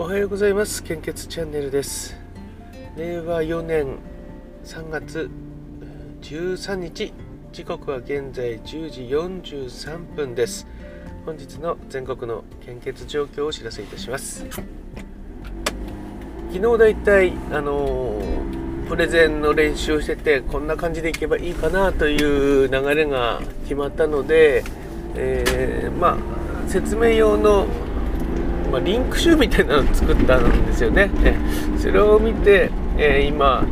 おはようございます。献血チャンネルです。令和4年3月13日時刻は現在10時43分です。本日の全国の献血状況をお知らせいたします。昨日だいたいあの、プレゼンの練習をしててこんな感じでいけばいいかなという流れが決まったので、えー、まあ説明用のまあ、リンク集みたいなのを作ったんですよね。それを見て、えー、今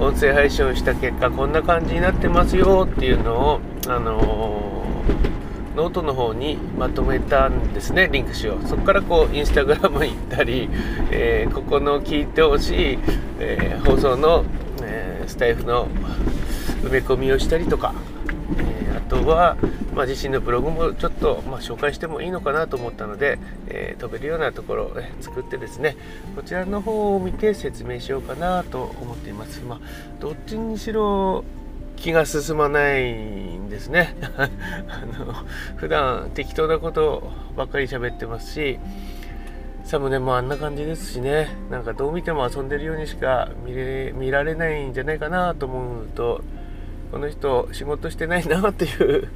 音声配信をした結果こんな感じになってますよっていうのを、あのー、ノートの方にまとめたんですねリンク集をそこからこうインスタグラム行ったり、えー、ここの聞いてほしい、え放送の、えスタエフの埋め込みをしたりとかとは、まあ、自身のブログもちょっと、まあ、紹介してもいいのかなと思ったので、えー、飛べるようなところを、ね、作ってですねこちらの方を見て説明しようかなと思っています。まあ、どっちにしろ気が進まないんですね あの普段適当なことばっかり喋ってますしサムネもあんな感じですしねなんかどう見ても遊んでるようにしか見れ見られないんじゃないかなと思うとこの人仕事してないなっていう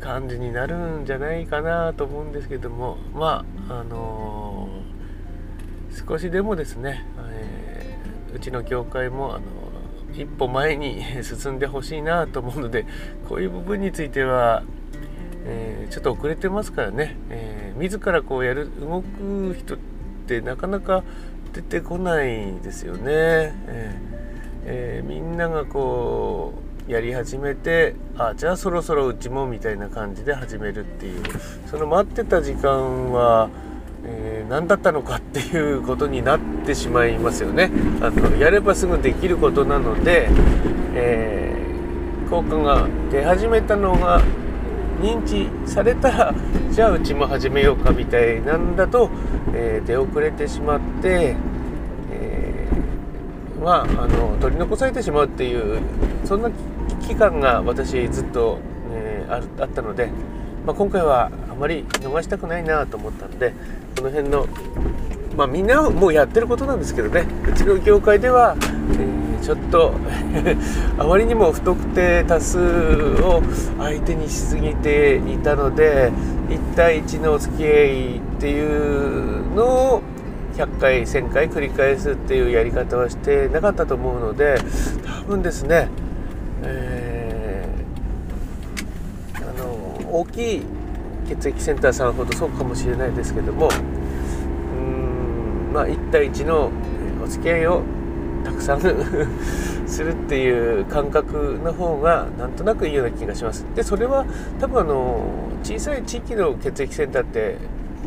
感じになるんじゃないかなと思うんですけどもまああのー、少しでもですね、えー、うちの業界もあの一歩前に 進んでほしいなと思うのでこういう部分については、え、ちょっと遅れてますからね、えー、自らこうやる動く人ってなかなか出てこないですよね。ええー、みんながこうやり始めてあじゃあそろそろうちもみたいな感じで始めるっていう。その待ってた時間は、えー、何だったのかっていうことになってしまいますよね。あのやればすぐできることなので、えー、効果が出始めたのが認知されたら じゃあうちも始めようかみたいなんだと、えー、出遅れてしまってえまあ、あの取り残されてしまうっていうそんな期間が私ずっと、ね、ああったので、まあ、今回はあまり逃したくないなと思ったんでこの辺の、まあ、みんなもうやってることなんですけどねうちの業界では、えー、ちょっと あまりにも不特定多数を相手にしすぎていたので1対1のお付き合いっていうのを100回1000回繰り返すっていうやり方はしてなかったと思うので多分ですね、えー、あの大きい血液センターさんほどそうかもしれないですけどもうんまあ1対1のお付き合いをたくさんするっていう感覚の方がなんとなくいいような気がします。でそれは多分あの小さい地域の血液センターって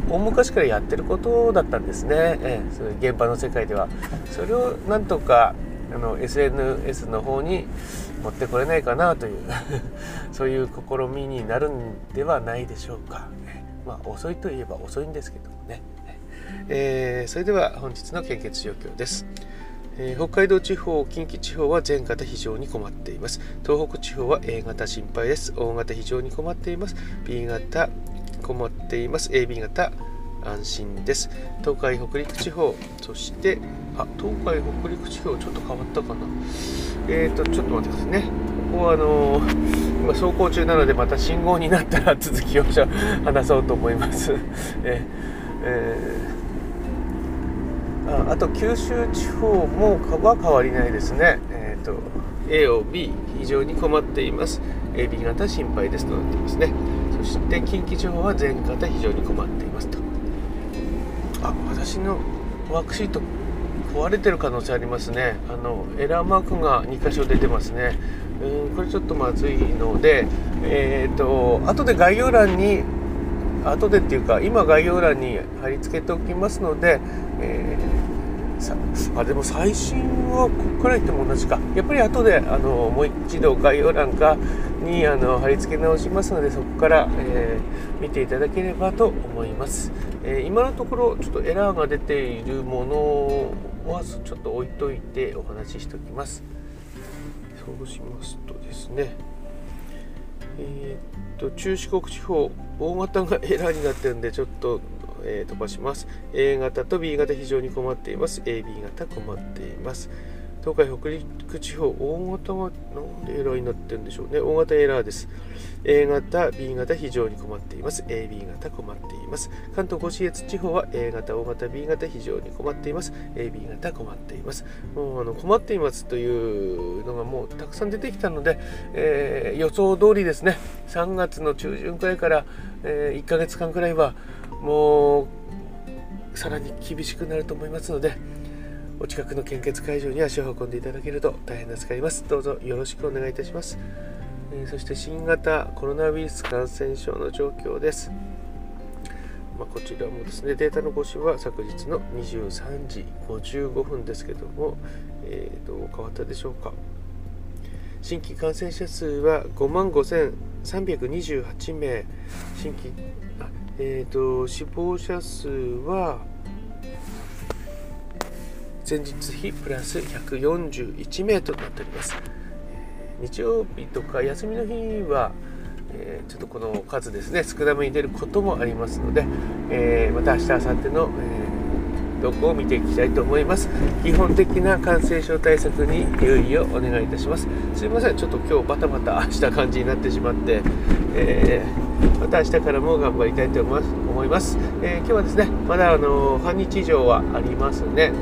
大昔からやってることだったんですね、えー、その現場の世界ではそれをなんとかあの SNS の方に持ってこれないかなという そういう試みになるんではないでしょうか、まあ遅いといえば遅いんですけどもね、えー、それでは本日の献血状況です、えー、北海道地方近畿地方は全型非常に困っています。東北地方は A 型心配です。O 型非常に困っています。B 型困っています。AB 型安心です。東海北陸地方そしてあ東海北陸地方ちょっと変わったかな。えーとちょっと待ってくださいね。ここはあのー、今走行中なのでまた信号になったら続きを話そうと思います。ええー、ああと九州地方もは変わりないですね。えっ、ー、と A を B 非常に困っています。AB 型心配ですとなっていますね。そして近畿地方は全型非常に困っていますと。あ私のワークシート壊れてる可能性ありますね。あのエラーマークが2箇所出てますね。うんこれちょっとまずいのでえっ、ー、と後で概要欄に後でっていうか今概要欄に貼り付けておきますので、えー、あでも最新はここから言っても同じか。やっぱり後であのもう一度概要欄かにあの貼り付け直しますのでそこから、えー、見ていただければと思います、えー、今のところちょっとエラーが出ているものはちょっと置いといてお話ししておきます。そうしますとですね。えー、っと中四国地方大型がエラーになってるんでちょっと、えー、飛ばします。A 型と B 型非常に困っています。AB 型困っています。東海北陸地方大型がなんでエラーになってるんでしょうね。大型エラーです。A 型 B 型非常に困っています。AB 型困っています。関東甲信越地方は A 型 O 型 B 型非常に困っています。AB 型困っています。もうあの困っていますというのがもうたくさん出てきたので、えー、予想通りですね。3月の中旬くらいから、えー、1ヶ月間くらいはもうさらに厳しくなると思いますのでお近くの献血会場に足を運んでいただけると大変助かります。どうぞよろしくお願いいたします。えー、そして新型コロナウイルス感染症の状況です。まあ、こちらもですね、データの更新は昨日の23時55分ですけども、えー、どう変わったでしょうか。新規感染者数は5万5328名、新規、えーと死亡者数は前日比プラス141名となっております。日曜日とか休みの日は、えー、ちょっとこの数ですね少なめに出ることもありますので、えー、また明日明後日の、えー、動向を見ていきたいと思います基本的な感染症対策に留意をお願いいたしますすいませんちょっと今日バタバタした感じになってしまって、えまた明日からも頑張りたいと思います。思います、え今日はですねまだあの半日以上はありますね、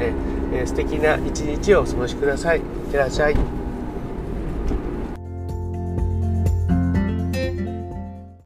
えー、素敵な一日をお過ごしください。いってらっしゃい。